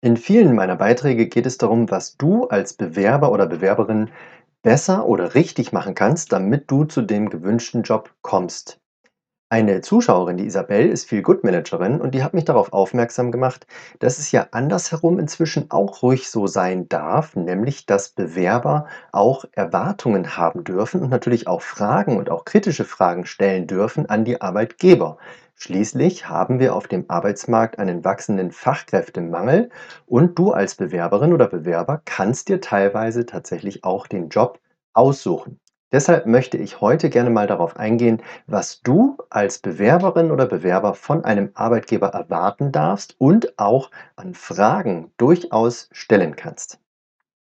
In vielen meiner Beiträge geht es darum, was du als Bewerber oder Bewerberin besser oder richtig machen kannst, damit du zu dem gewünschten Job kommst. Eine Zuschauerin, die Isabel, ist Feel-Good-Managerin und die hat mich darauf aufmerksam gemacht, dass es ja andersherum inzwischen auch ruhig so sein darf, nämlich dass Bewerber auch Erwartungen haben dürfen und natürlich auch Fragen und auch kritische Fragen stellen dürfen an die Arbeitgeber. Schließlich haben wir auf dem Arbeitsmarkt einen wachsenden Fachkräftemangel und du als Bewerberin oder Bewerber kannst dir teilweise tatsächlich auch den Job aussuchen. Deshalb möchte ich heute gerne mal darauf eingehen, was du als Bewerberin oder Bewerber von einem Arbeitgeber erwarten darfst und auch an Fragen durchaus stellen kannst.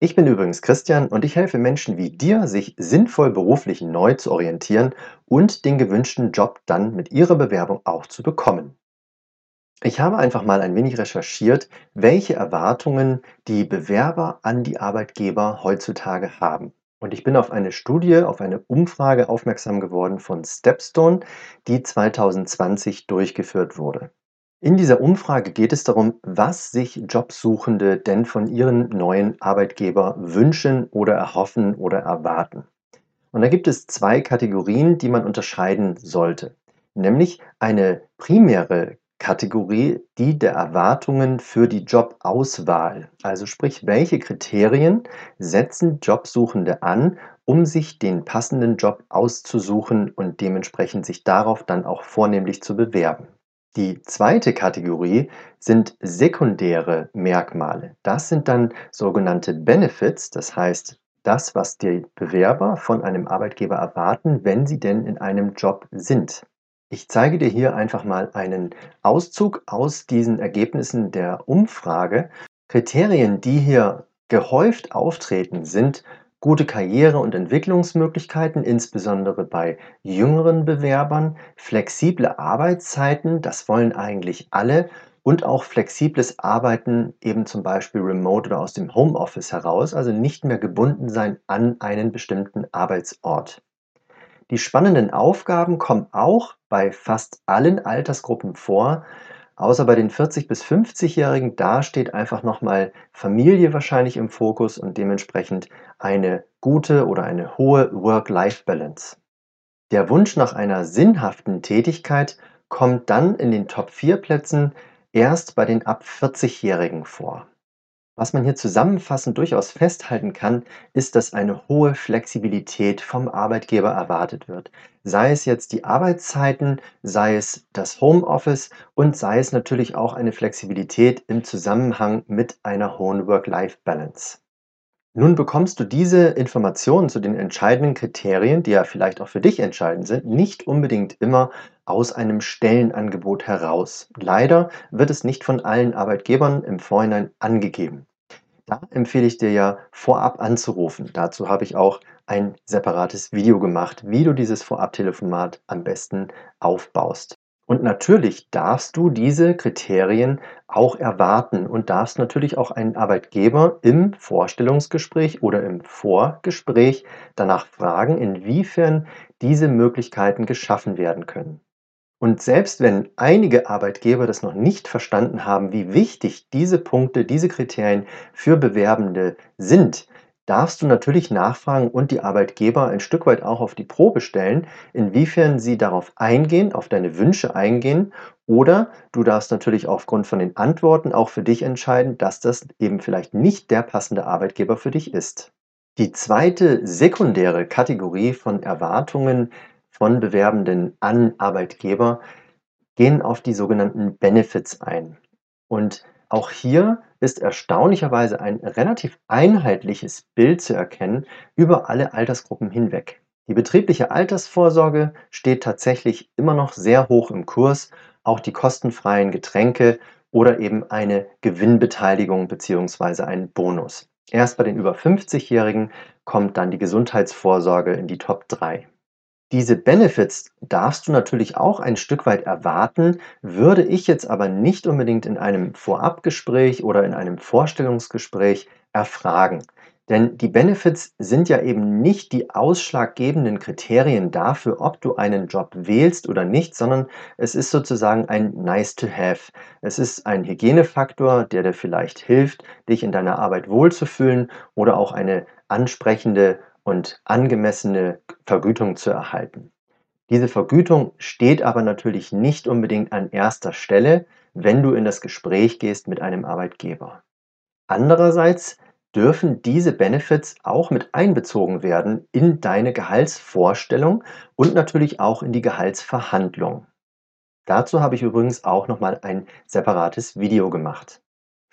Ich bin übrigens Christian und ich helfe Menschen wie dir, sich sinnvoll beruflich neu zu orientieren und den gewünschten Job dann mit ihrer Bewerbung auch zu bekommen. Ich habe einfach mal ein wenig recherchiert, welche Erwartungen die Bewerber an die Arbeitgeber heutzutage haben. Und ich bin auf eine Studie, auf eine Umfrage aufmerksam geworden von Stepstone, die 2020 durchgeführt wurde. In dieser Umfrage geht es darum, was sich Jobsuchende denn von ihren neuen Arbeitgeber wünschen oder erhoffen oder erwarten. Und da gibt es zwei Kategorien, die man unterscheiden sollte. Nämlich eine primäre Kategorie, die der Erwartungen für die Jobauswahl. Also sprich, welche Kriterien setzen Jobsuchende an, um sich den passenden Job auszusuchen und dementsprechend sich darauf dann auch vornehmlich zu bewerben. Die zweite Kategorie sind sekundäre Merkmale. Das sind dann sogenannte Benefits, das heißt das, was die Bewerber von einem Arbeitgeber erwarten, wenn sie denn in einem Job sind. Ich zeige dir hier einfach mal einen Auszug aus diesen Ergebnissen der Umfrage. Kriterien, die hier gehäuft auftreten, sind gute Karriere- und Entwicklungsmöglichkeiten, insbesondere bei jüngeren Bewerbern, flexible Arbeitszeiten, das wollen eigentlich alle, und auch flexibles Arbeiten eben zum Beispiel remote oder aus dem Homeoffice heraus, also nicht mehr gebunden sein an einen bestimmten Arbeitsort. Die spannenden Aufgaben kommen auch bei fast allen Altersgruppen vor, Außer bei den 40 bis 50-Jährigen, da steht einfach nochmal Familie wahrscheinlich im Fokus und dementsprechend eine gute oder eine hohe Work-Life-Balance. Der Wunsch nach einer sinnhaften Tätigkeit kommt dann in den Top 4 Plätzen erst bei den ab 40-Jährigen vor. Was man hier zusammenfassend durchaus festhalten kann, ist, dass eine hohe Flexibilität vom Arbeitgeber erwartet wird. Sei es jetzt die Arbeitszeiten, sei es das Homeoffice und sei es natürlich auch eine Flexibilität im Zusammenhang mit einer hohen Work-Life-Balance. Nun bekommst du diese Informationen zu den entscheidenden Kriterien, die ja vielleicht auch für dich entscheidend sind, nicht unbedingt immer aus einem Stellenangebot heraus. Leider wird es nicht von allen Arbeitgebern im Vorhinein angegeben. Da empfehle ich dir ja vorab anzurufen. Dazu habe ich auch ein separates Video gemacht, wie du dieses Vorabtelefonat am besten aufbaust. Und natürlich darfst du diese Kriterien auch erwarten und darfst natürlich auch einen Arbeitgeber im Vorstellungsgespräch oder im Vorgespräch danach fragen, inwiefern diese Möglichkeiten geschaffen werden können. Und selbst wenn einige Arbeitgeber das noch nicht verstanden haben, wie wichtig diese Punkte, diese Kriterien für Bewerbende sind, darfst du natürlich nachfragen und die Arbeitgeber ein Stück weit auch auf die Probe stellen, inwiefern sie darauf eingehen, auf deine Wünsche eingehen oder du darfst natürlich aufgrund von den Antworten auch für dich entscheiden, dass das eben vielleicht nicht der passende Arbeitgeber für dich ist. Die zweite sekundäre Kategorie von Erwartungen von Bewerbenden an Arbeitgeber gehen auf die sogenannten Benefits ein. Und auch hier ist erstaunlicherweise ein relativ einheitliches Bild zu erkennen über alle Altersgruppen hinweg. Die betriebliche Altersvorsorge steht tatsächlich immer noch sehr hoch im Kurs, auch die kostenfreien Getränke oder eben eine Gewinnbeteiligung bzw. ein Bonus. Erst bei den über 50-Jährigen kommt dann die Gesundheitsvorsorge in die Top 3. Diese Benefits darfst du natürlich auch ein Stück weit erwarten, würde ich jetzt aber nicht unbedingt in einem Vorabgespräch oder in einem Vorstellungsgespräch erfragen. Denn die Benefits sind ja eben nicht die ausschlaggebenden Kriterien dafür, ob du einen Job wählst oder nicht, sondern es ist sozusagen ein Nice to have. Es ist ein Hygienefaktor, der dir vielleicht hilft, dich in deiner Arbeit wohlzufühlen oder auch eine ansprechende und angemessene Vergütung zu erhalten. Diese Vergütung steht aber natürlich nicht unbedingt an erster Stelle, wenn du in das Gespräch gehst mit einem Arbeitgeber. Andererseits dürfen diese Benefits auch mit einbezogen werden in deine Gehaltsvorstellung und natürlich auch in die Gehaltsverhandlung. Dazu habe ich übrigens auch noch mal ein separates Video gemacht.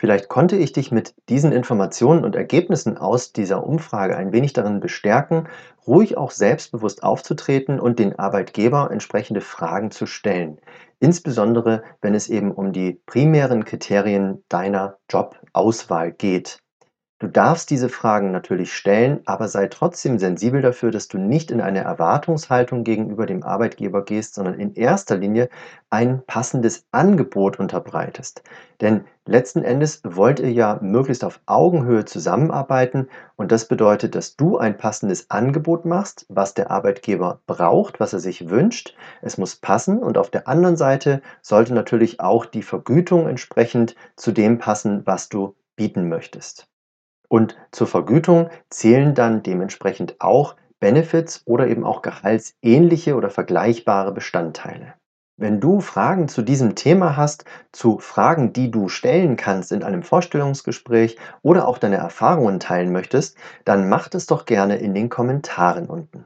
Vielleicht konnte ich dich mit diesen Informationen und Ergebnissen aus dieser Umfrage ein wenig darin bestärken, ruhig auch selbstbewusst aufzutreten und den Arbeitgeber entsprechende Fragen zu stellen, insbesondere wenn es eben um die primären Kriterien deiner Jobauswahl geht. Du darfst diese Fragen natürlich stellen, aber sei trotzdem sensibel dafür, dass du nicht in eine Erwartungshaltung gegenüber dem Arbeitgeber gehst, sondern in erster Linie ein passendes Angebot unterbreitest. Denn letzten Endes wollt ihr ja möglichst auf Augenhöhe zusammenarbeiten und das bedeutet, dass du ein passendes Angebot machst, was der Arbeitgeber braucht, was er sich wünscht. Es muss passen und auf der anderen Seite sollte natürlich auch die Vergütung entsprechend zu dem passen, was du bieten möchtest. Und zur Vergütung zählen dann dementsprechend auch Benefits oder eben auch gehaltsähnliche oder vergleichbare Bestandteile. Wenn du Fragen zu diesem Thema hast, zu Fragen, die du stellen kannst in einem Vorstellungsgespräch oder auch deine Erfahrungen teilen möchtest, dann mach das doch gerne in den Kommentaren unten.